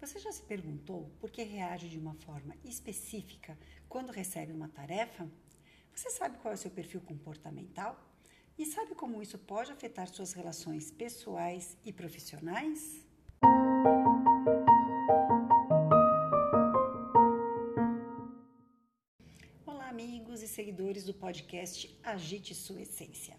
Você já se perguntou por que reage de uma forma específica quando recebe uma tarefa? Você sabe qual é o seu perfil comportamental? E sabe como isso pode afetar suas relações pessoais e profissionais? Olá, amigos e seguidores do podcast Agite Sua Essência.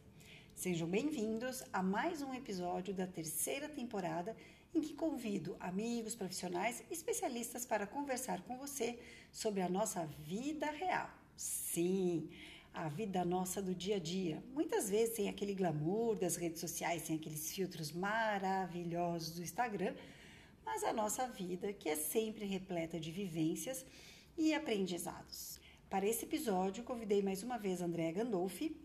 Sejam bem-vindos a mais um episódio da terceira temporada em que convido amigos, profissionais e especialistas para conversar com você sobre a nossa vida real. Sim, a vida nossa do dia a dia. Muitas vezes sem aquele glamour das redes sociais, sem aqueles filtros maravilhosos do Instagram, mas a nossa vida que é sempre repleta de vivências e aprendizados. Para esse episódio, convidei mais uma vez Andréa Gandolfi,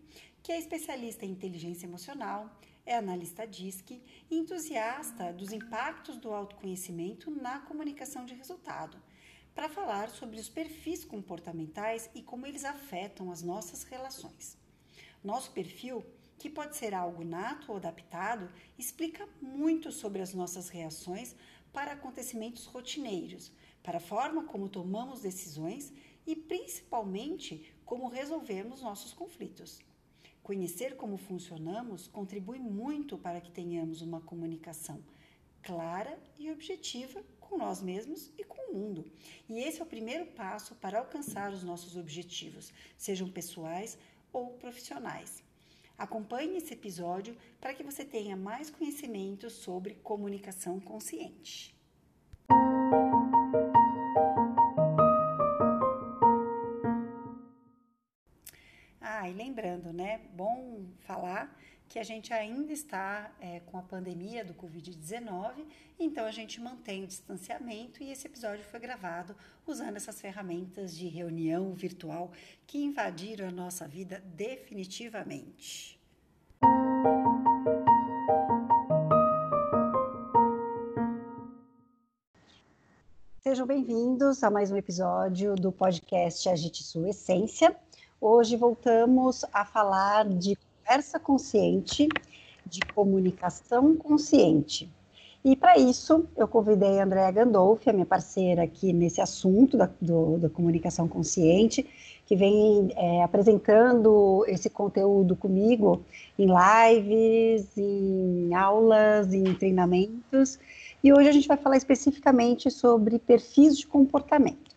que é especialista em inteligência emocional, é analista DISC e entusiasta dos impactos do autoconhecimento na comunicação de resultado, para falar sobre os perfis comportamentais e como eles afetam as nossas relações. Nosso perfil, que pode ser algo nato ou adaptado, explica muito sobre as nossas reações para acontecimentos rotineiros, para a forma como tomamos decisões e principalmente como resolvemos nossos conflitos. Conhecer como funcionamos contribui muito para que tenhamos uma comunicação clara e objetiva com nós mesmos e com o mundo. E esse é o primeiro passo para alcançar os nossos objetivos, sejam pessoais ou profissionais. Acompanhe esse episódio para que você tenha mais conhecimento sobre comunicação consciente. Lembrando, né? Bom falar que a gente ainda está é, com a pandemia do Covid-19, então a gente mantém o distanciamento e esse episódio foi gravado usando essas ferramentas de reunião virtual que invadiram a nossa vida definitivamente. Sejam bem-vindos a mais um episódio do podcast Agite Sua Essência. Hoje voltamos a falar de conversa consciente, de comunicação consciente. E para isso, eu convidei a Andréa Gandolfi, a minha parceira aqui nesse assunto da, do, da comunicação consciente, que vem é, apresentando esse conteúdo comigo em lives, em aulas, em treinamentos. E hoje a gente vai falar especificamente sobre perfis de comportamento.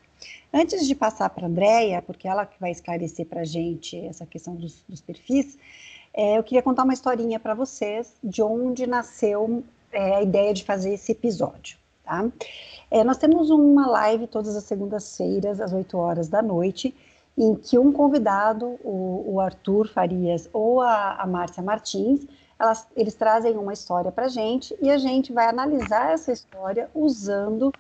Antes de passar para a Andrea, porque ela que vai esclarecer para a gente essa questão dos, dos perfis, é, eu queria contar uma historinha para vocês de onde nasceu é, a ideia de fazer esse episódio. Tá? É, nós temos uma live todas as segundas-feiras, às 8 horas da noite, em que um convidado, o, o Arthur Farias ou a, a Márcia Martins, elas, eles trazem uma história para a gente e a gente vai analisar essa história usando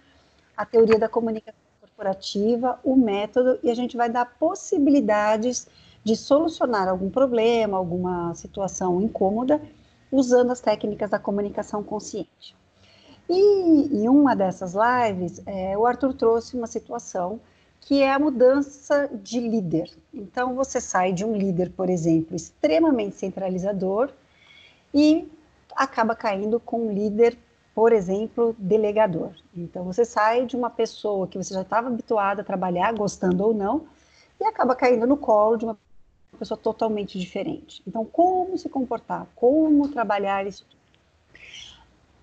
a teoria da comunicação corporativa, o método, e a gente vai dar possibilidades de solucionar algum problema, alguma situação incômoda, usando as técnicas da comunicação consciente. E em uma dessas lives, é, o Arthur trouxe uma situação que é a mudança de líder. Então, você sai de um líder, por exemplo, extremamente centralizador e acaba caindo com um líder por exemplo, delegador. Então, você sai de uma pessoa que você já estava habituada a trabalhar, gostando ou não, e acaba caindo no colo de uma pessoa totalmente diferente. Então, como se comportar? Como trabalhar isso?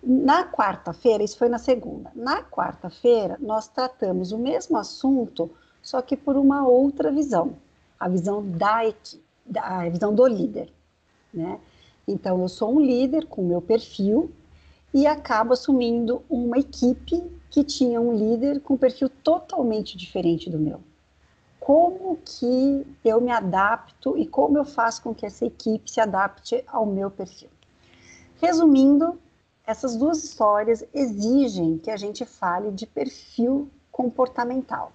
Na quarta-feira, isso foi na segunda. Na quarta-feira, nós tratamos o mesmo assunto, só que por uma outra visão, a visão da equipe, a visão do líder, né? Então, eu sou um líder com meu perfil, e acabo assumindo uma equipe que tinha um líder com um perfil totalmente diferente do meu. Como que eu me adapto e como eu faço com que essa equipe se adapte ao meu perfil? Resumindo, essas duas histórias exigem que a gente fale de perfil comportamental.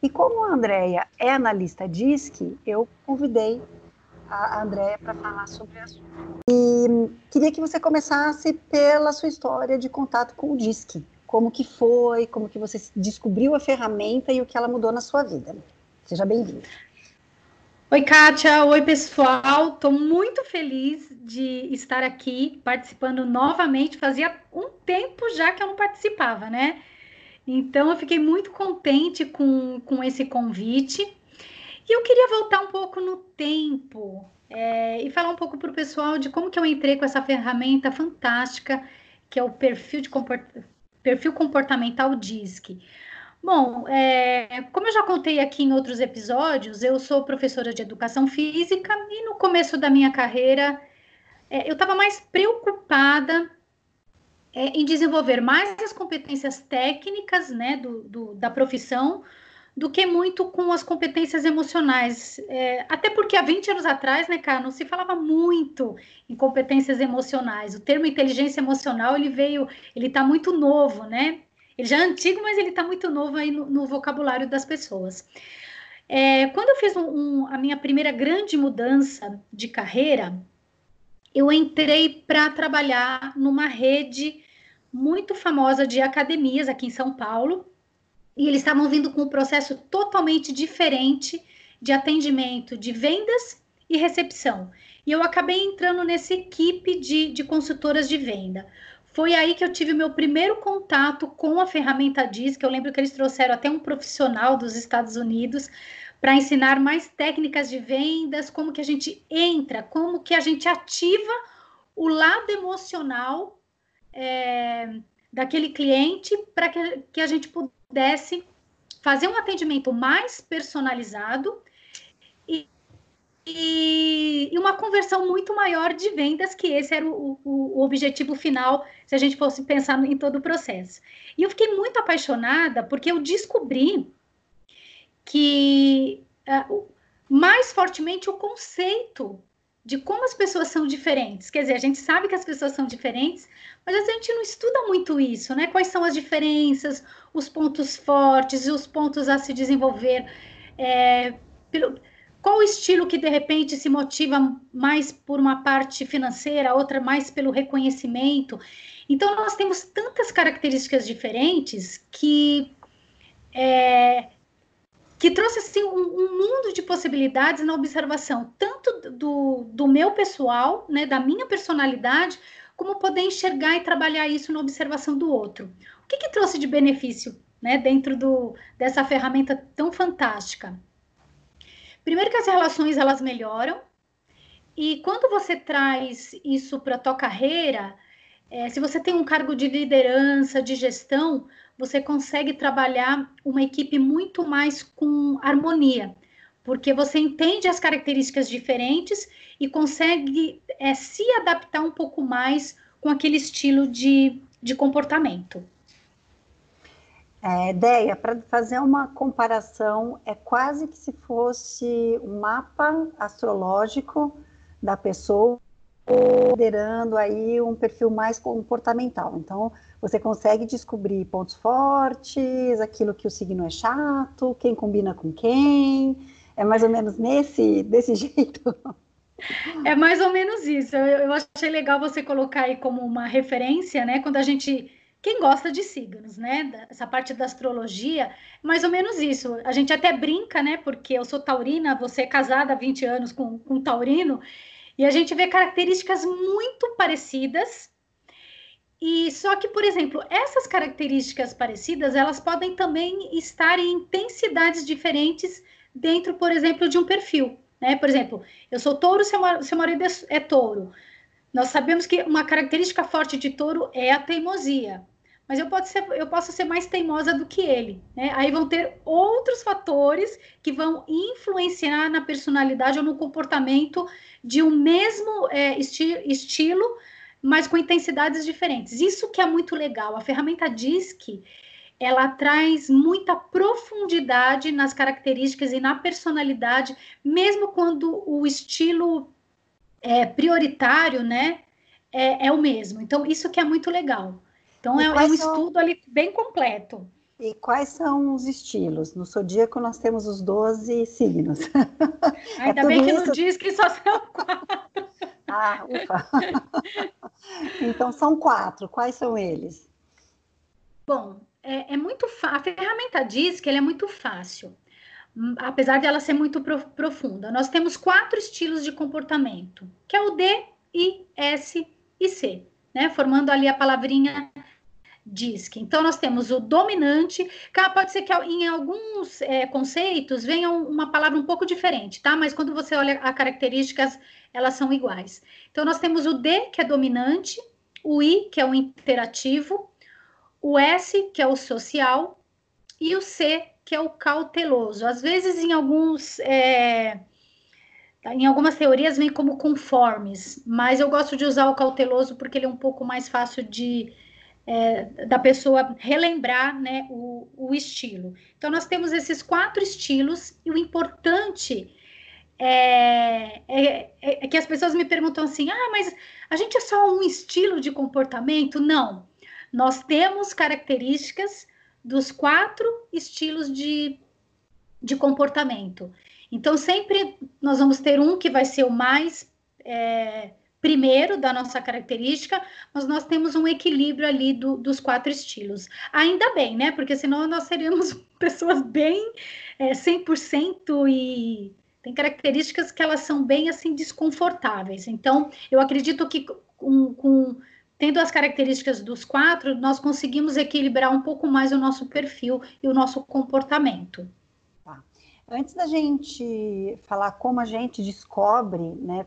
E como a Andrea é analista DISC, eu convidei a Andrea para falar sobre o assunto. E queria que você começasse pela sua história de contato com o DISC. Como que foi, como que você descobriu a ferramenta e o que ela mudou na sua vida. Seja bem-vinda. Oi, Kátia. Oi, pessoal. Estou muito feliz de estar aqui participando novamente. Fazia um tempo já que eu não participava, né? Então, eu fiquei muito contente com, com esse convite. E eu queria voltar um pouco no tempo é, e falar um pouco para o pessoal de como que eu entrei com essa ferramenta fantástica que é o perfil, de perfil comportamental DISC. Bom, é, como eu já contei aqui em outros episódios, eu sou professora de educação física e no começo da minha carreira é, eu estava mais preocupada é, em desenvolver mais as competências técnicas né, do, do, da profissão do que muito com as competências emocionais. É, até porque há 20 anos atrás, né, cara, não se falava muito em competências emocionais. O termo inteligência emocional, ele veio, ele está muito novo, né? Ele já é antigo, mas ele está muito novo aí no, no, vocabulário das pessoas. É, quando eu fiz um, um, a minha primeira grande mudança de carreira, eu entrei para trabalhar numa rede muito famosa de academias aqui em São Paulo, e eles estavam vindo com um processo totalmente diferente de atendimento, de vendas e recepção. E eu acabei entrando nessa equipe de, de consultoras de venda. Foi aí que eu tive o meu primeiro contato com a ferramenta DIS, eu lembro que eles trouxeram até um profissional dos Estados Unidos para ensinar mais técnicas de vendas, como que a gente entra, como que a gente ativa o lado emocional é, daquele cliente para que, que a gente pudesse fazer um atendimento mais personalizado e, e, e, uma conversão muito maior de vendas, que esse era o, o, o, objetivo final, se a gente fosse pensar em todo o processo. E eu fiquei muito apaixonada porque eu descobri que uh, mais fortemente o conceito de como as pessoas são diferentes. Quer dizer, a gente sabe que as pessoas são diferentes, mas a gente não estuda muito isso, né? Quais são as diferenças, os pontos fortes e os pontos a se desenvolver. É, pelo, qual o estilo que de repente se motiva mais por uma parte financeira, outra mais pelo reconhecimento? Então, nós temos tantas características diferentes que é, que trouxe assim um, um, mundo de possibilidades na observação, tanto do, do meu pessoal, né, da minha personalidade, como poder enxergar e trabalhar isso na observação do outro. O que, que trouxe de benefício né, dentro do, dessa ferramenta tão fantástica? Primeiro que as relações elas melhoram, e quando você traz isso para a tua carreira, é, se você tem um cargo de liderança, de gestão, você consegue trabalhar uma equipe muito mais com harmonia, porque você entende as características diferentes e consegue é, se adaptar um pouco mais com aquele estilo de, de comportamento. É, Deia, para fazer uma comparação, é quase que se fosse um mapa astrológico da pessoa liderando aí um perfil mais comportamental. Então, você consegue descobrir pontos fortes, aquilo que o signo é chato, quem combina com quem. É mais ou menos nesse desse jeito. É mais ou menos isso. Eu, eu achei legal você colocar aí como uma referência, né? Quando a gente quem gosta de signos, né? Essa parte da astrologia, mais ou menos isso. A gente até brinca, né? Porque eu sou taurina, você é casada há 20 anos com um taurino, e a gente vê características muito parecidas. E só que, por exemplo, essas características parecidas, elas podem também estar em intensidades diferentes dentro, por exemplo, de um perfil. Né? Por exemplo, eu sou touro, seu, seu marido é, é touro. Nós sabemos que uma característica forte de touro é a teimosia mas eu, posso ser, eu posso ser mais teimosa do que ele. Né? Aí vão ter outros fatores que vão influenciar na personalidade ou no comportamento de um mesmo é, esti estilo, mas com intensidades diferentes. Isso que é muito legal. A ferramenta DISC, ela traz muita profundidade nas características e na personalidade, mesmo quando o estilo é, prioritário, né, é, é o mesmo. Então, isso que é muito legal. Então, é, é, um são... estudo ali bem completo. E quais são os estilos? No zodíaco nós temos os 12 signos. Ainda é bem que isso... não diz que só são quatro. Ah, ufa. então são quatro. Quais são eles? Bom, é, é muito a ferramenta diz que ele é muito fácil, apesar de ela ser muito profunda. Nós temos quatro estilos de comportamento, que é o D, I, S e C né? Formando ali a palavrinha DISC. Então, nós temos o dominante, pode ser que em alguns é, conceitos venha uma palavra um pouco diferente, tá? Mas quando você olha as características, elas são iguais. Então, nós temos o D, que é dominante, o I, que é o interativo, o S, que é o social, e o C, que é o cauteloso. Às vezes, em alguns. É, em algumas teorias vem como conformes, mas eu gosto de usar o cauteloso porque ele é um pouco mais fácil de é, da pessoa relembrar né, o, o, estilo. Então, nós temos esses quatro estilos, e o importante é, é, é, que as pessoas me perguntam assim: ah, mas a gente é só um estilo de comportamento? Não. Nós temos características dos quatro estilos de, de comportamento. Então, sempre nós vamos ter um que vai ser o mais é, primeiro da nossa característica, mas nós temos um equilíbrio ali do, dos quatro estilos. Ainda bem, né? Porque senão nós seríamos pessoas bem é, 100% e tem características que elas são bem assim desconfortáveis. Então, eu acredito que com, com tendo as características dos quatro, nós conseguimos equilibrar um pouco mais o nosso perfil e o nosso comportamento. Antes da gente falar como a gente descobre né,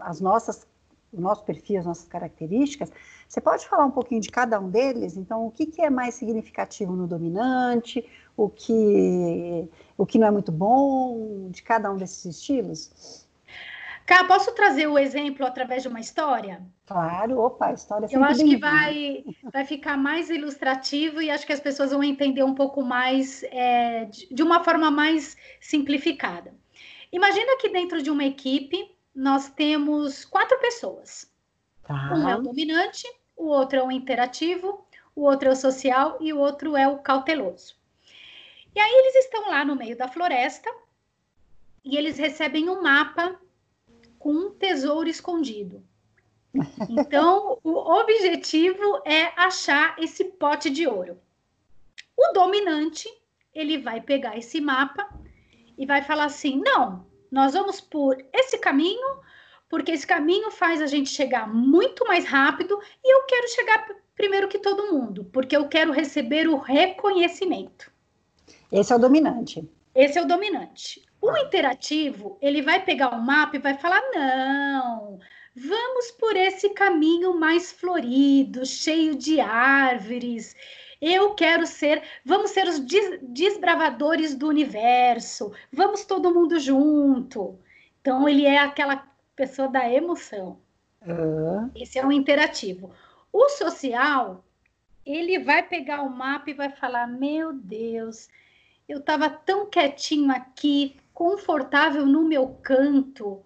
as nossas, o nosso perfil, as nossas características, você pode falar um pouquinho de cada um deles? Então, o que, que é mais significativo no dominante, o que, o que não é muito bom de cada um desses estilos? Cá, posso trazer o exemplo através de uma história? Claro, opa, a história Eu acho que vai, vai ficar mais ilustrativo e acho que as pessoas vão entender um pouco mais, é, de, de uma forma mais simplificada. Imagina que dentro de uma equipe nós temos quatro pessoas. Tá. Um é o dominante, o outro é o interativo, o outro é o social e o outro é o cauteloso. E aí eles estão lá no meio da floresta e eles recebem um mapa com um tesouro escondido. Então, o objetivo é achar esse pote de ouro. O dominante, ele vai pegar esse mapa e vai falar assim: não, nós vamos por esse caminho, porque esse caminho faz a gente chegar muito mais rápido e eu quero chegar primeiro que todo mundo, porque eu quero receber o reconhecimento. Esse é o dominante. Esse é o dominante. O interativo, ele vai pegar o mapa e vai falar: não, vamos por esse caminho mais florido, cheio de árvores. Eu quero ser, vamos ser os desbravadores do universo, vamos todo mundo junto. Então, ele é aquela pessoa da emoção. Uhum. Esse é o interativo. O social, ele vai pegar o mapa e vai falar: Meu Deus, eu estava tão quietinho aqui, confortável no meu canto.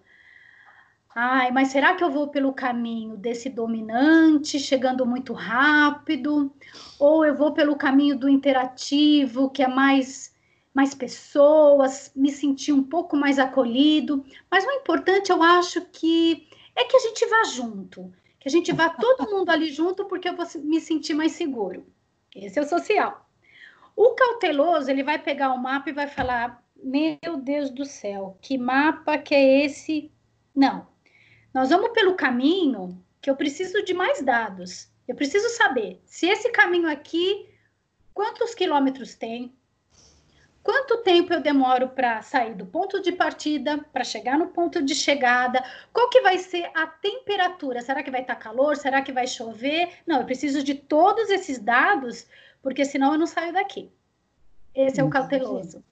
Ai, mas será que eu vou pelo caminho desse dominante, chegando muito rápido? Ou eu vou pelo caminho do interativo, que é mais mais pessoas, me sentir um pouco mais acolhido. Mas o importante, eu acho que é que a gente vá junto, que a gente vá todo mundo ali junto, porque eu vou me sentir mais seguro. Esse é o social. O cauteloso, ele vai pegar o mapa e vai falar: meu Deus do céu, que mapa que é esse? Não. Nós vamos pelo caminho que eu preciso de mais dados. Eu preciso saber se esse caminho aqui, quantos quilômetros tem, quanto tempo eu demoro para sair do ponto de partida, para chegar no ponto de chegada, qual que vai ser a temperatura? Será que vai estar tá calor? Será que vai chover? Não, eu preciso de todos esses dados, porque senão eu não saio daqui. Esse é o cauteloso.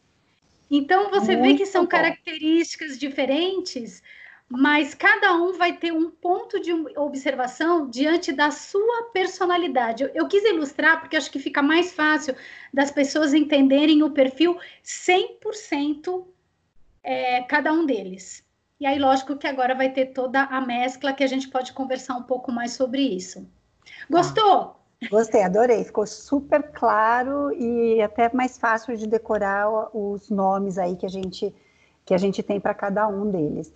Então, você Muito vê que são bom. características diferentes, mas cada um vai ter um ponto de observação diante da sua personalidade. Eu, eu quis ilustrar porque acho que fica mais fácil das pessoas entenderem o perfil 100% é, cada um deles. E aí, lógico que agora vai ter toda a mescla que a gente pode conversar um pouco mais sobre isso. Gostou? Gostei, adorei. Ficou super claro e até mais fácil de decorar os nomes aí que a gente que a gente tem para cada um deles.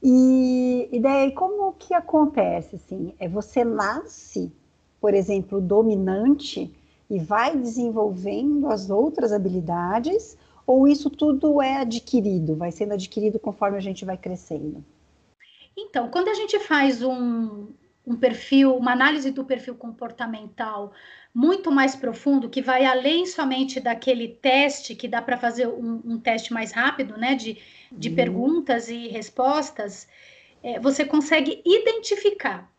E, e daí como que acontece assim? É você nasce, por exemplo, dominante e vai desenvolvendo as outras habilidades ou isso tudo é adquirido, vai sendo adquirido conforme a gente vai crescendo? Então, quando a gente faz um, um perfil, uma análise do perfil comportamental muito mais profundo, que vai além somente daquele teste, que dá para fazer um, um, teste mais rápido, né, de, de uhum. perguntas e respostas, é, você consegue identificar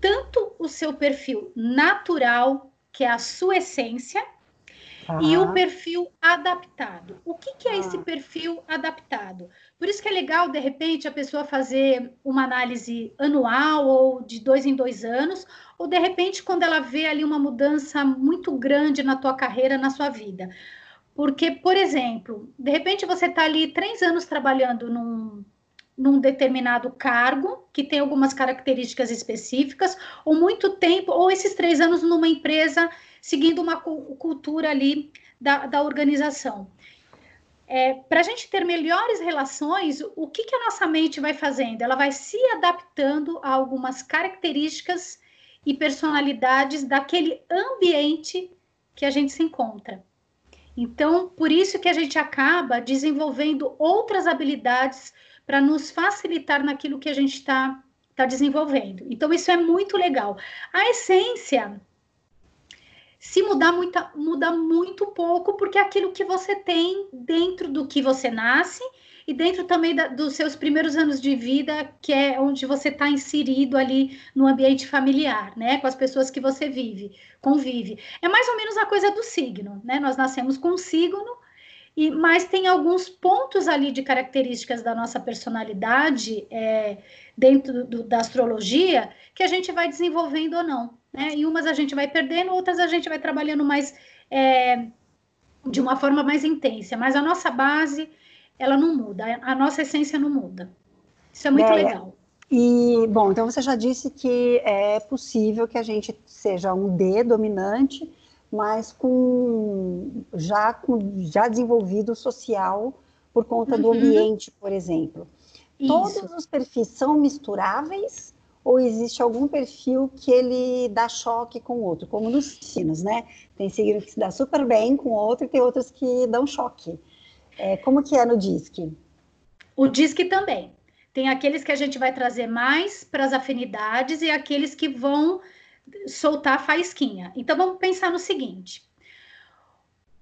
tanto o seu perfil natural, que é a sua essência, ah. e o perfil adaptado. O que, que é ah. esse perfil adaptado? Por isso que é legal, de repente, a pessoa fazer uma análise anual ou de dois em dois anos, ou de repente, quando ela vê ali uma mudança muito grande na tua carreira, na sua vida. Porque, por exemplo, de repente você está ali três anos trabalhando num, num determinado cargo, que tem algumas características específicas, ou muito tempo, ou esses três anos numa empresa seguindo uma cultura ali da, da organização. É, Para a gente ter melhores relações, o que, que a nossa mente vai fazendo? Ela vai se adaptando a algumas características e personalidades daquele ambiente que a gente se encontra. Então, por isso que a gente acaba desenvolvendo outras habilidades para nos facilitar naquilo que a gente está tá desenvolvendo. Então, isso é muito legal. A essência, se mudar muito, muda muito pouco, porque é aquilo que você tem dentro do que você nasce e dentro também da, dos seus primeiros anos de vida, que é onde você está inserido ali no ambiente familiar, né? Com as pessoas que você vive, convive. É mais ou menos a coisa do signo, né? Nós nascemos com um signo, e, mas tem alguns pontos ali de características da nossa personalidade é, dentro do, da astrologia que a gente vai desenvolvendo ou não. Né? E umas a gente vai perdendo, outras a gente vai trabalhando mais é, de uma forma mais intensa. Mas a nossa base ela não muda, a nossa essência não muda. Isso é muito legal. E, bom, então você já disse que é possível que a gente seja um D dominante, mas com já, com, já desenvolvido social por conta uhum. do ambiente, por exemplo. Isso. Todos os perfis são misturáveis ou existe algum perfil que ele dá choque com o outro, como nos signos, né? Tem signo que se dá super bem com o outro e tem outros que dão choque. É, como que é no DISC? O DISC também. Tem aqueles que a gente vai trazer mais para as afinidades e aqueles que vão soltar a faísquinha. Então vamos pensar no seguinte: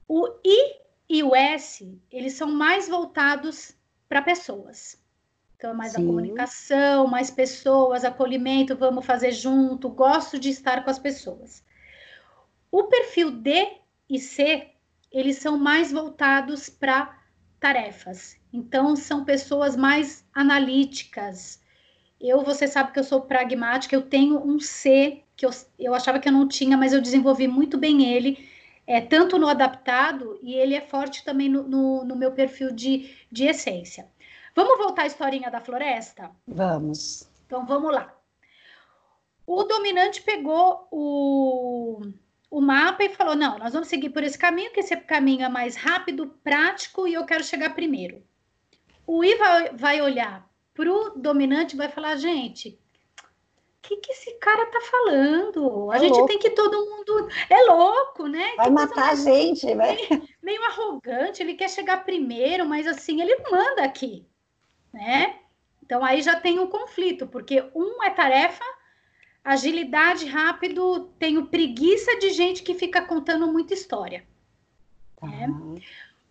o I e o S, eles são mais voltados para pessoas. Então, é mais Sim. a comunicação, mais pessoas, acolhimento, vamos fazer junto, gosto de estar com as pessoas. O perfil D e C, eles são mais voltados para tarefas. Então, são pessoas mais analíticas. Eu, você sabe que eu sou pragmática, eu tenho um C que eu, eu achava que eu não tinha, mas eu desenvolvi muito bem ele, é, tanto no adaptado, e ele é forte também no, no, no meu perfil de, de essência. Vamos voltar à historinha da floresta? Vamos. Então, vamos lá. O dominante pegou o, o mapa e falou: não, nós vamos seguir por esse caminho, que esse caminho é mais rápido, prático e eu quero chegar primeiro. O I vai, vai olhar para o dominante e vai falar: gente, o que, que esse cara tá falando? A é gente louco. tem que todo mundo. É louco, né? Vai que matar a gente, né? Meio, meio arrogante, ele quer chegar primeiro, mas assim, ele manda aqui, né? Então aí já tem um conflito, porque um é tarefa Agilidade rápido, tenho preguiça de gente que fica contando muita história. Uhum.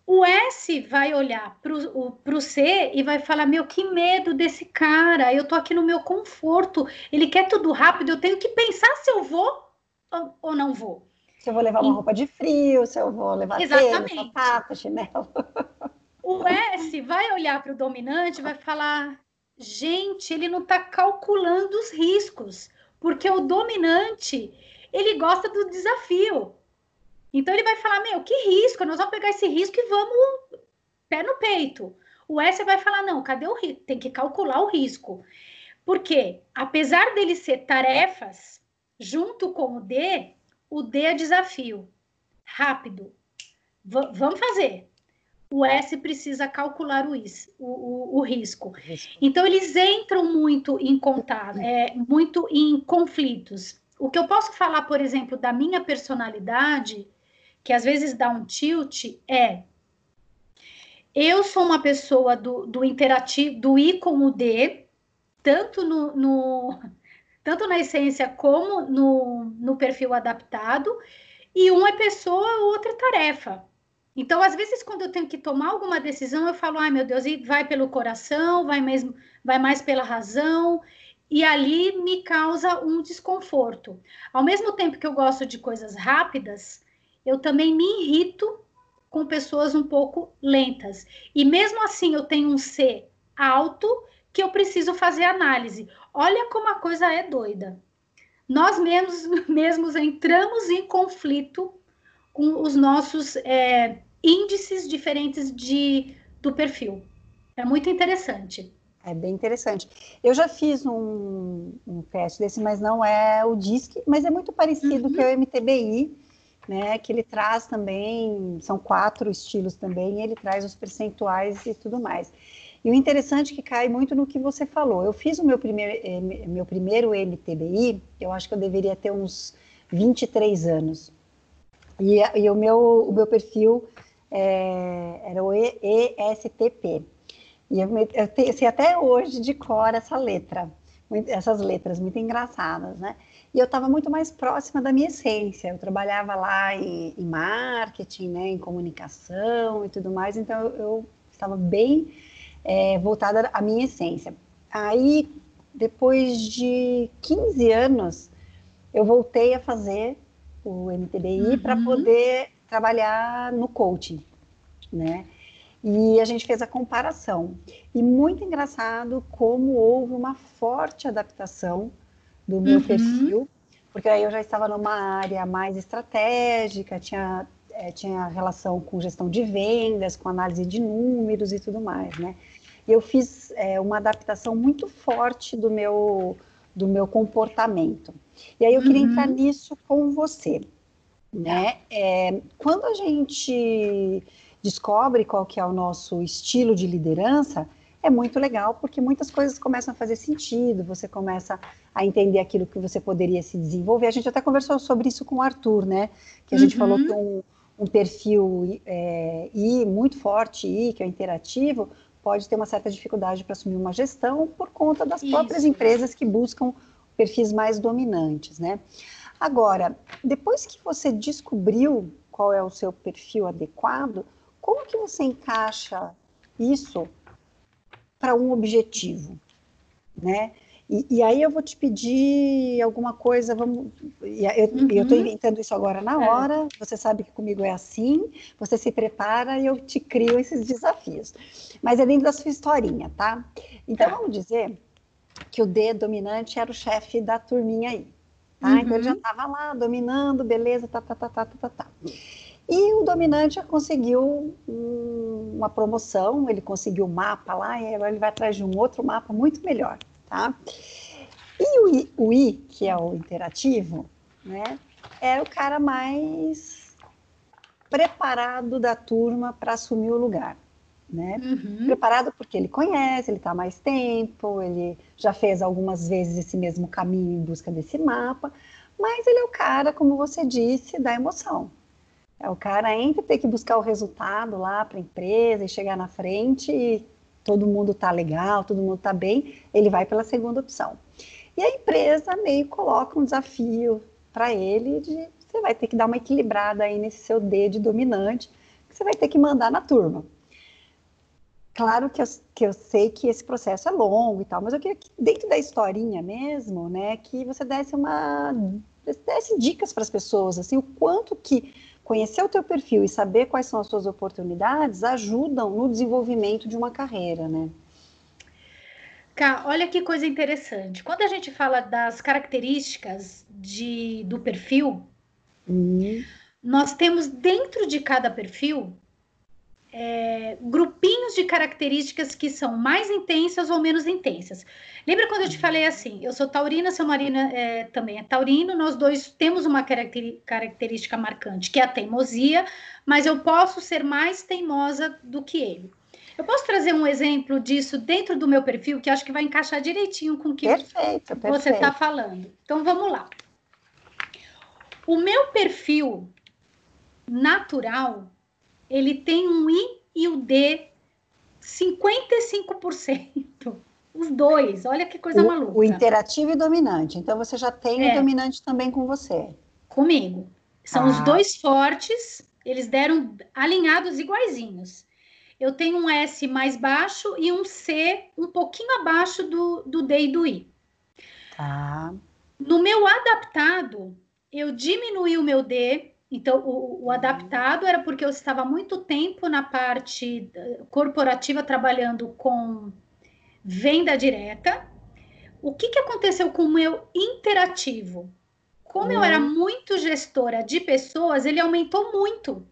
O S vai olhar para o C e vai falar: Meu, que medo desse cara, eu tô aqui no meu conforto, ele quer tudo rápido, eu tenho que pensar se eu vou ou, ou não vou. Se eu vou levar uma e... roupa de frio, se eu vou levar Exatamente. tênis, sapato, chinelo. O S vai olhar para o dominante vai falar: Gente, ele não está calculando os riscos porque o dominante, ele gosta do desafio. Então ele vai falar: "Meu, que risco? Nós vamos pegar esse risco e vamos pé no peito". O S vai falar: "Não, cadê o risco? Tem que calcular o risco". Porque apesar dele ser tarefas, junto com o D, o D é desafio. Rápido. V vamos fazer o S precisa calcular o, is, o, o, o risco. Então, eles entram muito em contato, é, muito em conflitos. O que eu posso falar, por exemplo, da minha personalidade, que às vezes dá um tilt, é eu sou uma pessoa do, do interativo, do I com o D, tanto no, no tanto na essência como no, no perfil adaptado, E um é pessoa, o outro é tarefa. Então, às vezes, quando eu tenho que tomar alguma decisão, eu falo, ai meu Deus, e vai pelo coração, vai mesmo, vai mais pela razão, e ali me causa um desconforto. Ao mesmo tempo que eu gosto de coisas rápidas, eu também me irrito com pessoas um pouco lentas. E mesmo assim, eu tenho um C alto que eu preciso fazer análise. Olha como a coisa é doida. Nós mesmos, mesmos entramos em conflito com os nossos é, índices diferentes de, do perfil. É muito interessante. É bem interessante. Eu já fiz um, um teste desse, mas não é o DISC, mas é muito parecido uhum. com o MTBI, né? Que ele traz também, são quatro estilos também, e ele traz os percentuais e tudo mais. E o interessante é que cai muito no que você falou. Eu fiz o meu primeiro, eh, meu primeiro MTBI, eu acho que eu deveria ter uns 23 anos. E, e o, meu, o meu perfil é, era o ESTP. E eu, eu sei assim, até hoje de cor essa letra, essas letras muito engraçadas, né? E eu estava muito mais próxima da minha essência. Eu trabalhava lá em, em marketing, né, em comunicação e tudo mais, então eu, eu estava bem é, voltada à minha essência. Aí, depois de 15 anos, eu voltei a fazer o MTBI uhum. para poder trabalhar no coaching, né? E a gente fez a comparação. E muito engraçado como houve uma forte adaptação do meu uhum. perfil, porque aí eu já estava numa área mais estratégica, tinha, é, tinha relação com gestão de vendas, com análise de números e tudo mais, né? E eu fiz é, uma adaptação muito forte do meu, do meu comportamento. E aí eu queria uhum. entrar nisso com você, né? É, quando a gente descobre qual que é o nosso estilo de liderança, é muito legal, porque muitas coisas começam a fazer sentido, você começa a entender aquilo que você poderia se desenvolver. A gente até conversou sobre isso com o Arthur, né? Que a gente falou uhum. que um, um perfil é, I muito forte, I, que é interativo, pode ter uma certa dificuldade para assumir uma gestão por conta das isso. próprias empresas que buscam perfis mais dominantes, né? Agora, depois que você descobriu qual é o seu perfil adequado, como que você encaixa isso para um objetivo, né? E, e, aí eu vou te pedir alguma coisa, vamos. Eu uhum. estou inventando isso agora na é. hora, é. você sabe que comigo é assim, você se prepara e eu te crio esses desafios. Mas é dentro da sua historinha, tá? Então é. vamos dizer que o D dominante era o chefe da turminha aí. Tá? Uhum. Então ele já estava lá dominando, beleza, tá, tá, tá, tá, tá, tá. tá. E o dominante conseguiu uma promoção, ele conseguiu o um mapa lá, e agora ele vai atrás de um outro mapa muito melhor, tá? E o I, o I que é o interativo, né, é o cara mais preparado da turma para assumir o lugar. Né? Uhum. Preparado porque ele conhece, ele está mais tempo, ele já fez algumas vezes esse mesmo caminho em busca desse mapa, mas ele é o cara, como você disse, da emoção. É o cara entre ter que buscar o resultado lá para a empresa e chegar na frente e todo mundo tá legal, todo mundo tá bem, ele vai pela segunda opção. E a empresa meio coloca um desafio para ele de você vai ter que dar uma equilibrada aí nesse seu D de dominante, que você vai ter que mandar na turma. Claro que eu, que eu sei que esse processo é longo e tal, mas eu queria que dentro da historinha mesmo, né, que você desse uma desse dicas para as pessoas, assim, o quanto que conhecer o teu perfil e saber quais são as suas oportunidades ajudam no desenvolvimento de uma carreira, né? Cá, olha que coisa interessante. Quando a gente fala das características de, do perfil, uhum. nós temos dentro de cada perfil é, grupinhos de características que são mais intensas ou menos intensas. Lembra quando eu te falei assim? Eu sou taurina, seu marido é, também é taurino, nós dois temos uma característica marcante, que é a teimosia, mas eu posso ser mais teimosa do que ele. Eu posso trazer um exemplo disso dentro do meu perfil, que acho que vai encaixar direitinho com o que perfeito, você está falando. Então vamos lá. O meu perfil natural ele tem um I e o D 55%. Os dois, olha que coisa o, maluca. O interativo e dominante. Então você já tem é. o dominante também com você. Comigo. São ah. os dois fortes, eles deram alinhados iguaizinhos. Eu tenho um S mais baixo e um C um pouquinho abaixo do, do D e do I. Tá. No meu adaptado, eu diminui o meu D. Então, o, o adaptado era porque eu estava muito tempo na parte corporativa trabalhando com venda direta. O que, que aconteceu com o meu interativo? Como eu era hum. muito gestora de pessoas, ele aumentou muito,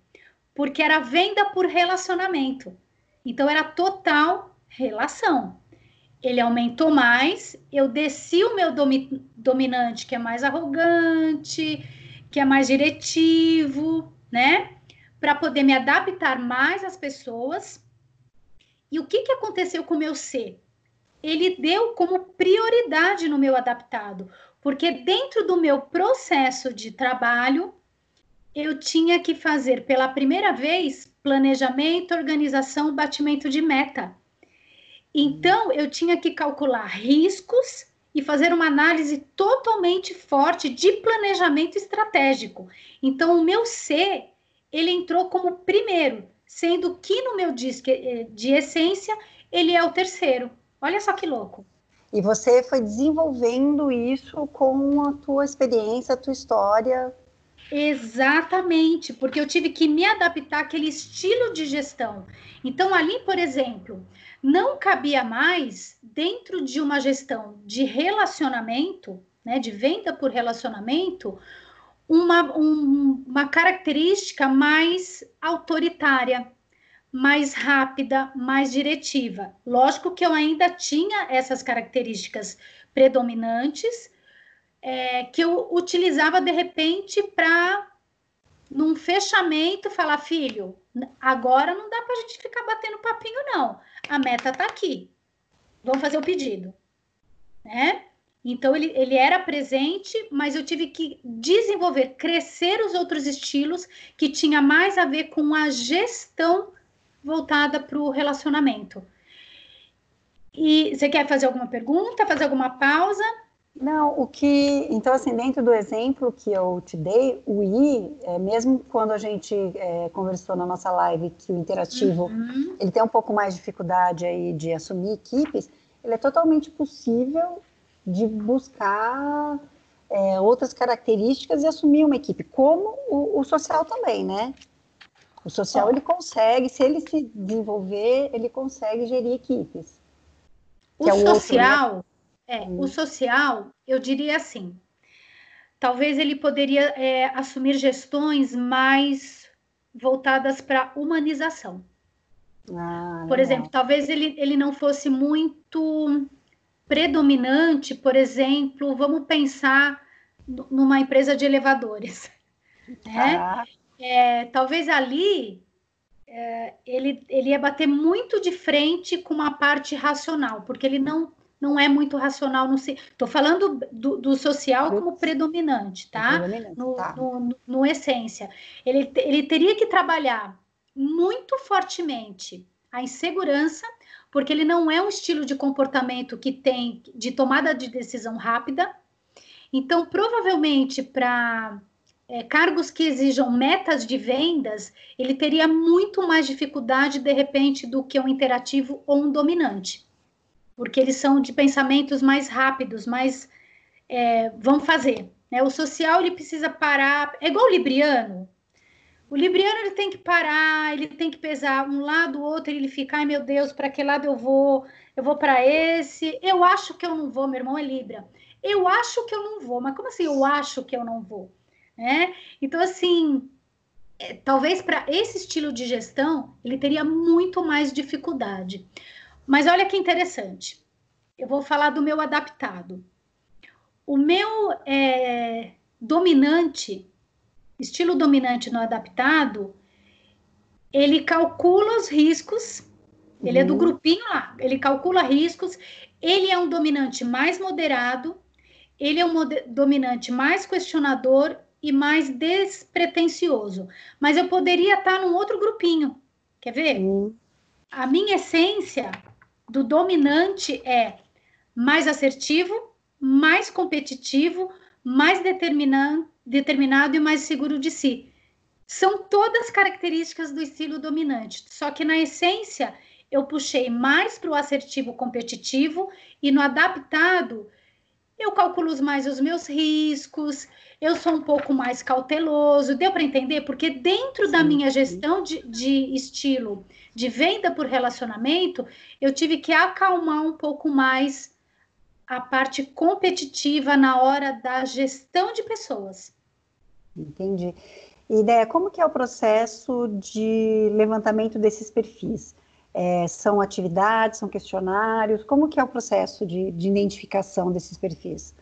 porque era venda por relacionamento. Então, era total relação. Ele aumentou mais, eu desci o meu domi dominante, que é mais arrogante, que é mais diretivo, né? Para poder me adaptar mais às pessoas. E o que, que aconteceu com o meu C? Ele deu como prioridade no meu adaptado, porque dentro do meu processo de trabalho, eu tinha que fazer pela primeira vez planejamento, organização, batimento de meta. Então, eu tinha que calcular riscos e fazer uma análise totalmente forte de planejamento estratégico. Então, o meu C, ele entrou como primeiro, sendo que no meu disco eh, de essência, ele é o terceiro. Olha só que louco. E você foi desenvolvendo isso com a tua experiência, a tua história. Exatamente, porque eu tive que me adaptar àquele estilo de gestão. Então, ali, por exemplo, não cabia mais, dentro de uma gestão de relacionamento, né, de venda por relacionamento, uma, um, uma característica mais autoritária mais rápida, mais diretiva. Lógico que eu ainda tinha essas características predominantes é, que eu utilizava de repente para num fechamento falar filho, agora não dá para a gente ficar batendo papinho não. A meta está aqui. Vamos fazer o pedido, né? Então ele, ele era presente, mas eu tive que desenvolver, crescer os outros estilos que tinha mais a ver com a gestão voltada para o relacionamento. E você quer fazer alguma pergunta, fazer alguma pausa? Não, o que. Então, assim, dentro do exemplo que eu te dei, o I, é, mesmo quando a gente é, conversou na nossa live que o interativo uhum. ele tem um pouco mais de dificuldade aí de assumir equipes, ele é totalmente possível de buscar é, outras características e assumir uma equipe, como o, o social também, né? O social ele consegue, se ele se desenvolver, ele consegue gerir equipes. O, é o social, outro, né? É, hum. o social, eu diria assim, talvez ele poderia é, assumir gestões mais voltadas para humanização. Ah, por exemplo, talvez ele, ele não fosse muito predominante, por exemplo, vamos pensar numa empresa de elevadores. Né? Ah é, talvez ali é, ele, ele ia bater muito de frente com uma parte racional, porque ele não, não é muito racional no Estou falando do, do, social como predominante, tá? No, tá. No, no, no, essência. Ele, ele teria que trabalhar muito fortemente a insegurança, porque ele não é um estilo de comportamento que tem de tomada de decisão rápida. Então, provavelmente, para é, cargos que exijam metas de vendas, ele teria muito mais dificuldade, de repente, do que um interativo ou um dominante, porque eles são de pensamentos mais rápidos, mais é, vão fazer. Né? O social ele precisa parar, é igual o libriano. O libriano ele tem que parar, ele tem que pesar um lado, o outro, ele fica, ai meu Deus, para que lado eu vou? Eu vou para esse. Eu acho que eu não vou, meu irmão é Libra. Eu acho que eu não vou, mas como assim eu acho que eu não vou? né? Então, assim, é, talvez para esse estilo de gestão ele teria muito mais dificuldade. Mas olha que interessante. Eu vou falar do meu adaptado. O meu é, dominante, estilo dominante no adaptado, ele calcula os riscos. Ele uhum. é do uhum. grupinho lá. Ele calcula riscos. Ele é um dominante mais moderado. Ele é um dominante mais questionador e mais despretensioso. Mas eu poderia estar num outro grupinho. Quer ver? Uhum. A minha essência do dominante é mais assertivo, mais competitivo, mais determinado e mais seguro de si. São todas características do estilo dominante, só que na essência eu puxei mais para o assertivo competitivo e no adaptado eu calculo mais os meus riscos, eu sou um pouco mais cauteloso. Deu para entender? Porque dentro sim, da minha gestão de, de, estilo de venda por relacionamento, eu tive que acalmar um pouco mais a parte competitiva na hora da gestão de pessoas. Entendi. Ideia, como que é o processo de levantamento desses perfis? É, são atividades, são questionários? Como que é o processo de, de identificação desses perfis?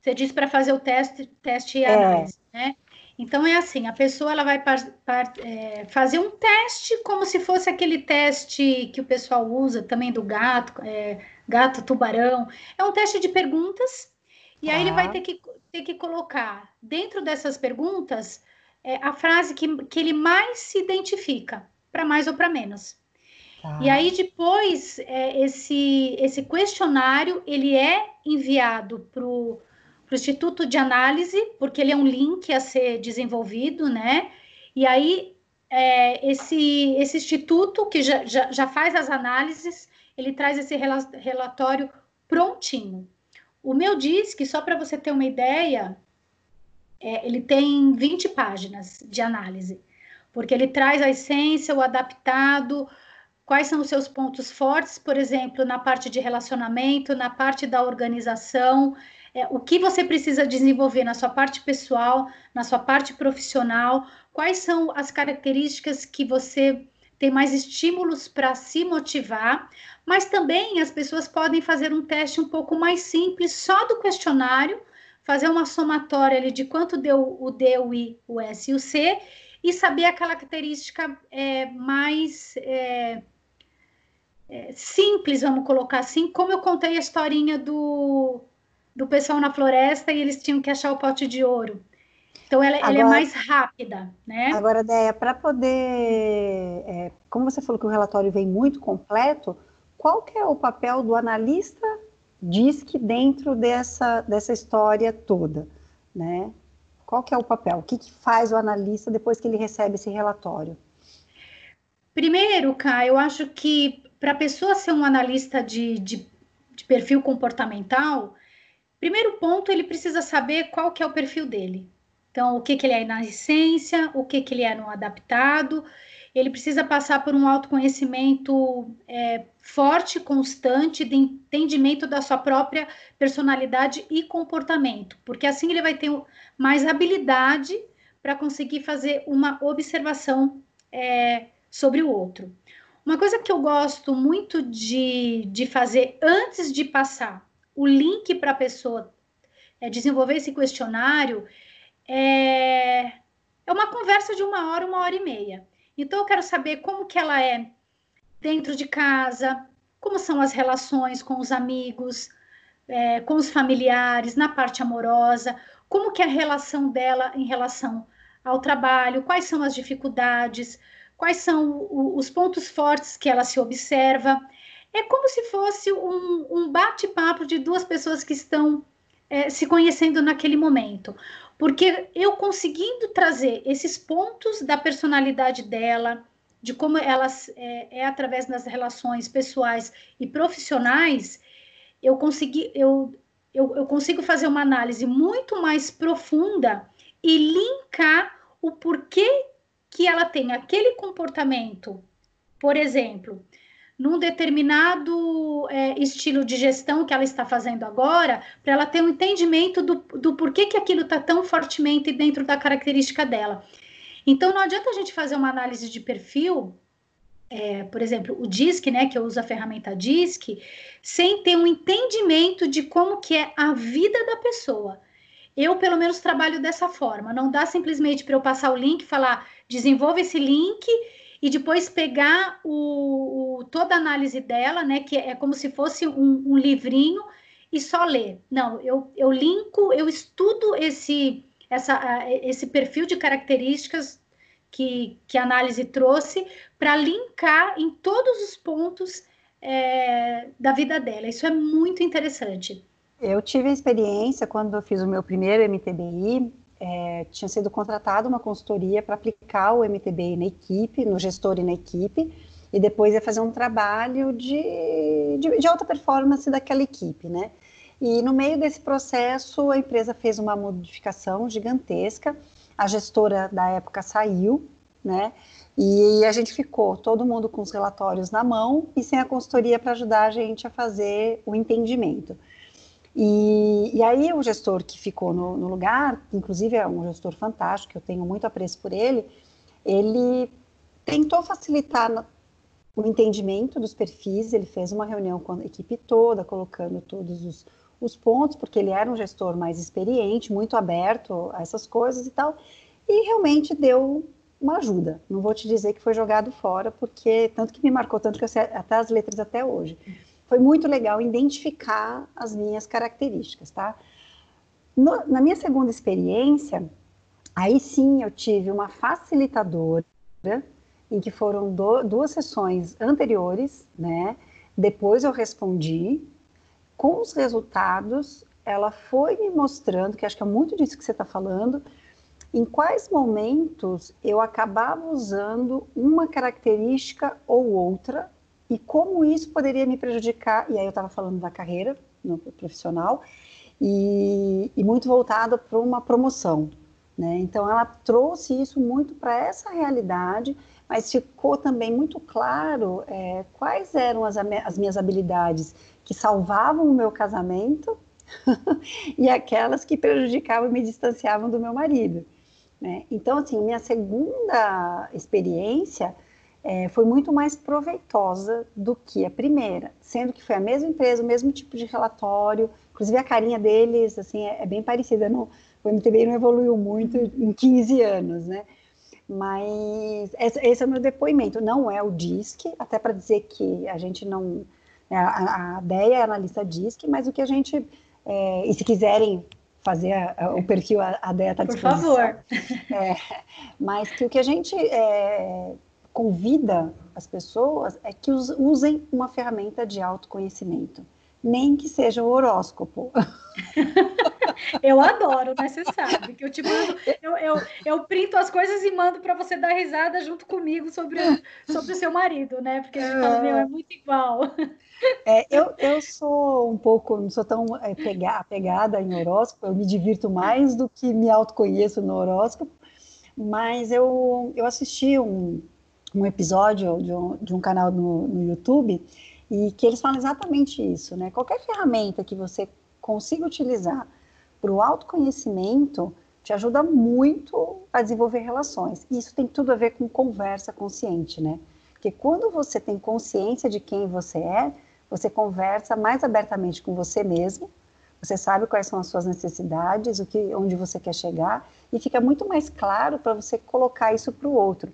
Você disse para fazer o teste, teste e é. análise, né? Então é assim, a pessoa ela vai par, par, é, fazer um teste como se fosse aquele teste que o pessoal usa também do gato, é, gato tubarão. É um teste de perguntas e aí ele vai ter que, ter que colocar dentro dessas perguntas é, a frase que, que ele mais se identifica, para mais ou para menos. Tá. E aí depois é, esse, esse questionário ele é enviado para o Instituto de Análise, porque ele é um link a ser desenvolvido, né? E aí é, esse, esse instituto que já, já, já faz as análises, ele traz esse relatório prontinho. O meu diz que, só para você ter uma ideia, é, ele tem 20 páginas de análise, porque ele traz a essência, o adaptado, quais são os seus pontos fortes, por exemplo, na parte de relacionamento, na parte da organização, é, o que você precisa desenvolver na sua parte pessoal, na sua parte profissional, quais são as características que você tem mais estímulos para se motivar, mas também as pessoas podem fazer um teste um pouco mais simples, só do questionário, fazer uma somatória ali de quanto deu o D, o I, o S e o C, e saber a característica é, mais é, é, simples, vamos colocar assim, como eu contei a historinha do, do pessoal na floresta e eles tinham que achar o pote de ouro. Então, ela, agora, ela é mais rápida, né? Agora, Déia, para poder... É, como você falou que o relatório vem muito completo, qual que é o papel do analista DISC dentro dessa, dessa história toda, né? Qual que é o papel? O que, que faz o analista depois que ele recebe esse relatório? Primeiro, Cá, eu acho que para a pessoa ser um analista de, de, de perfil comportamental, primeiro ponto, ele precisa saber qual que é o perfil dele. Então, o que, que ele é na essência, o que, que ele é no adaptado. Ele precisa passar por um autoconhecimento é, forte, constante, de entendimento da sua própria personalidade e comportamento, porque assim ele vai ter mais habilidade para conseguir fazer uma observação é, sobre o outro. Uma coisa que eu gosto muito de, de fazer antes de passar o link para a pessoa é, desenvolver esse questionário é, é uma conversa de uma hora, uma hora e meia. Então, eu quero saber como que ela é dentro de casa, como são as relações com os amigos, é, com os familiares, na parte amorosa, como que é a relação dela em relação ao trabalho, quais são as dificuldades, quais são os pontos fortes que ela se observa. É como se fosse um, um bate-papo de duas pessoas que estão é, se conhecendo naquele momento. Porque eu conseguindo trazer esses pontos da personalidade dela, de como ela é, é através das relações pessoais e profissionais, eu consegui, eu, eu, eu consigo fazer uma análise muito mais profunda e linkar o porquê que ela tem aquele comportamento, por exemplo, num determinado é, estilo de gestão que ela está fazendo agora, para ela ter um entendimento do, do porquê que aquilo está tão fortemente dentro da característica dela. Então, não adianta a gente fazer uma análise de perfil, é, por exemplo, o DISC, né, que eu uso a ferramenta DISC, sem ter um entendimento de como que é a vida da pessoa. Eu, pelo menos, trabalho dessa forma. Não dá simplesmente para eu passar o link e falar, desenvolva esse link e depois pegar o, o, toda a análise dela, né, que é como se fosse um, um livrinho e só ler. Não, eu, eu linko, eu estudo esse, essa, esse perfil de características que, que a análise trouxe para linkar em todos os pontos é, da vida dela. Isso é muito interessante. Eu tive a experiência quando eu fiz o meu primeiro MTBI, é, tinha sido contratada uma consultoria para aplicar o MTBI na equipe, no gestor e na equipe, e depois ia fazer um trabalho de, de, de alta performance daquela equipe, né? E no meio desse processo, a empresa fez uma modificação gigantesca, a gestora da época saiu, né? E a gente ficou, todo mundo com os relatórios na mão e sem a consultoria para ajudar a gente a fazer o entendimento. E, e aí o gestor que ficou no, no, lugar, inclusive é um gestor fantástico, eu tenho muito apreço por ele, ele tentou facilitar o entendimento dos perfis, ele fez uma reunião com a equipe toda, colocando todos os, os pontos, porque ele era um gestor mais experiente, muito aberto a essas coisas e tal, e realmente deu uma ajuda. Não vou te dizer que foi jogado fora, porque tanto que me marcou, tanto que eu sei até as letras até hoje foi muito legal identificar as minhas características, tá? No, na minha segunda experiência, aí sim eu tive uma facilitadora, em que foram do, duas sessões anteriores, né? Depois eu respondi, com os resultados, ela foi me mostrando, que acho que é muito disso que você está falando, em quais momentos eu acabava usando uma característica ou outra e como isso poderia me prejudicar. E aí eu estava falando da carreira no profissional e, e muito voltada para uma promoção. Né? Então ela trouxe isso muito para essa realidade, mas ficou também muito claro é, quais eram as, as minhas habilidades que salvavam o meu casamento e aquelas que prejudicavam e me distanciavam do meu marido. Né? Então, assim, minha segunda experiência é, foi muito mais proveitosa do que a primeira, sendo que foi a mesma empresa, o mesmo tipo de relatório, inclusive a carinha deles, assim, é, é bem parecida, não, o MTBI não evoluiu muito em 15 anos, né? Mas esse é o meu depoimento, não é o DISC, até para dizer que a gente não, né, a, a DEA é analista DISC, mas o que a gente, é, e se quiserem fazer a, a, o perfil, a, a DEA está disponível. Por favor. É, mas que o que a gente é, convida as pessoas é que usem uma ferramenta de autoconhecimento, nem que seja o horóscopo. eu adoro, né? Você sabe que eu te mando, eu, eu, eu printo as coisas e mando para você dar risada junto comigo sobre, sobre o seu marido, né? Porque a gente fala, meu, é muito igual. É, eu, eu sou um pouco, não sou tão é, apegada em horóscopo, eu me divirto mais do que me autoconheço no horóscopo, mas eu, eu assisti um, um episódio de um, de um canal no, no YouTube e que eles falam exatamente isso, né? Qualquer ferramenta que você consiga utilizar para o autoconhecimento te ajuda muito a desenvolver relações. E isso tem tudo a ver com conversa consciente, né? Porque quando você tem consciência de quem você é, você conversa mais abertamente com você mesmo, você sabe quais são as suas necessidades, o que, onde você quer chegar, e fica muito mais claro para você colocar isso para o outro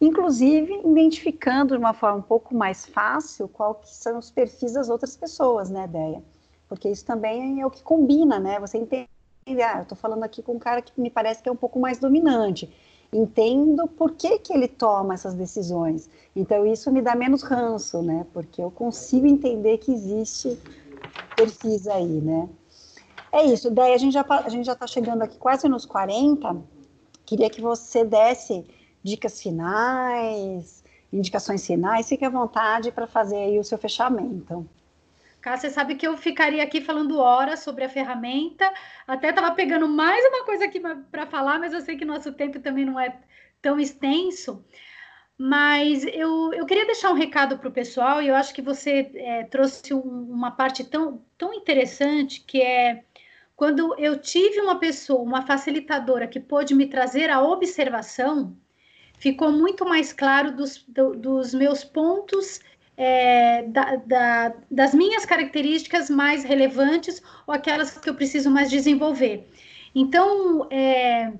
inclusive identificando de uma forma um pouco mais fácil qual são os perfis das outras pessoas, né, Deia? Porque isso também é o que combina, né? Você entende, ah, eu estou falando aqui com um cara que me parece que é um pouco mais dominante. Entendo por que, que ele toma essas decisões. Então, isso me dá menos ranço, né? Porque eu consigo entender que existe perfis aí, né? É isso, Deia, a gente já está chegando aqui quase nos 40. Queria que você desse dicas finais, indicações finais, fique à vontade para fazer aí o seu fechamento. Cá, você sabe que eu ficaria aqui falando horas sobre a ferramenta, até estava pegando mais uma coisa aqui para falar, mas eu sei que nosso tempo também não é tão extenso. Mas eu, eu queria deixar um recado para o pessoal, e eu acho que você é, trouxe um, uma parte tão, tão interessante, que é quando eu tive uma pessoa, uma facilitadora que pôde me trazer a observação, ficou muito mais claro dos, do, dos meus pontos, é, da, da, das minhas características mais relevantes ou aquelas que eu preciso mais desenvolver. Então, é,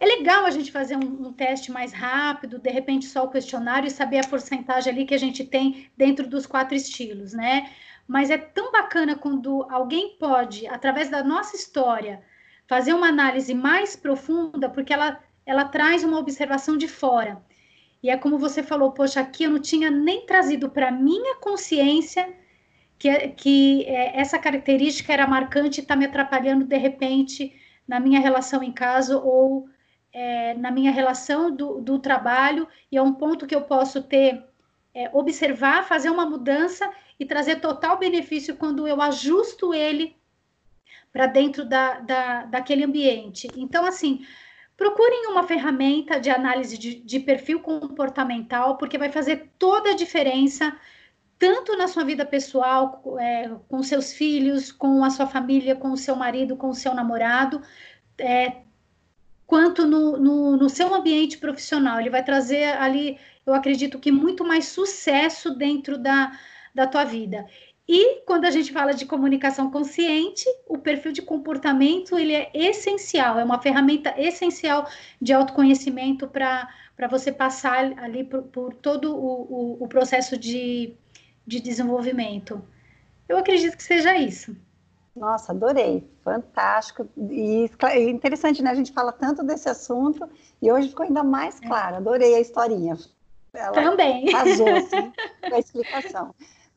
é legal a gente fazer um, um, teste mais rápido, de repente só o questionário e saber a porcentagem ali que a gente tem dentro dos quatro estilos, né? Mas é tão bacana quando alguém pode, através da nossa história, fazer uma análise mais profunda, porque ela ela traz uma observação de fora. E é como você falou, poxa, aqui eu não tinha nem trazido para minha consciência que, que é, essa característica era marcante e está me atrapalhando de repente na minha relação em casa ou é, na minha relação do, do, trabalho, e é um ponto que eu posso ter, é, observar, fazer uma mudança e trazer total benefício quando eu ajusto ele para dentro da, da, daquele ambiente. Então, assim, procurem uma ferramenta de análise de, de perfil comportamental, porque vai fazer toda a diferença tanto na sua vida pessoal, é, com seus filhos, com a sua família, com o seu marido, com o seu namorado, é, quanto no, no, no, seu ambiente profissional. Ele vai trazer ali, eu acredito que muito mais sucesso dentro da, da tua vida. E quando a gente fala de comunicação consciente, o perfil de comportamento ele é essencial, é uma ferramenta essencial de autoconhecimento para você passar ali por, por todo o, o, o processo de de desenvolvimento. Eu acredito que seja isso. Nossa, adorei, fantástico e interessante, né? A gente fala tanto desse assunto e hoje ficou ainda mais é. claro. Adorei a historinha. Ela Também. Casou assim, com a explicação.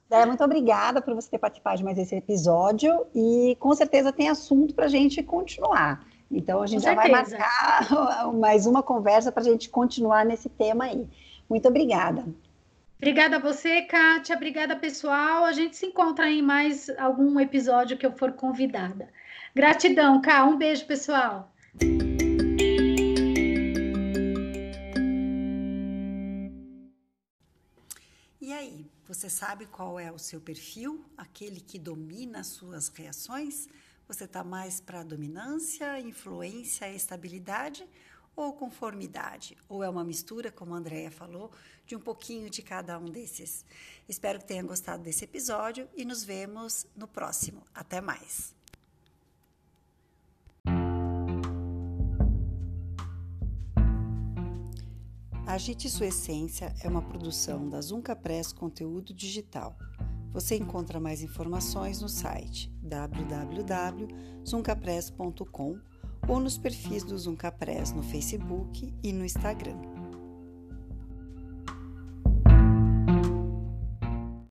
É, muito obrigada por você ter participado de mais esse episódio e com certeza tem assunto para a gente continuar. Então a gente com já certeza. vai marcar mais uma conversa para a gente continuar nesse tema aí. Muito obrigada. Obrigada a você, Kátia. Obrigada, pessoal. A gente se encontra em mais algum episódio que eu for convidada. Gratidão, Ká. Um beijo, pessoal. E aí, você sabe qual é o seu perfil? Aquele que domina as suas reações? Você está mais para dominância, influência, estabilidade? ou conformidade, ou é uma mistura, como a Andrea falou, de um pouquinho de cada um desses. Espero que tenha gostado desse episódio e nos vemos no próximo. Até mais! Agite Sua Essência é uma produção da Zunca Press Conteúdo Digital. Você encontra mais informações no site www.zuncapress.com ou nos perfis do Zuncapress no Facebook e no Instagram.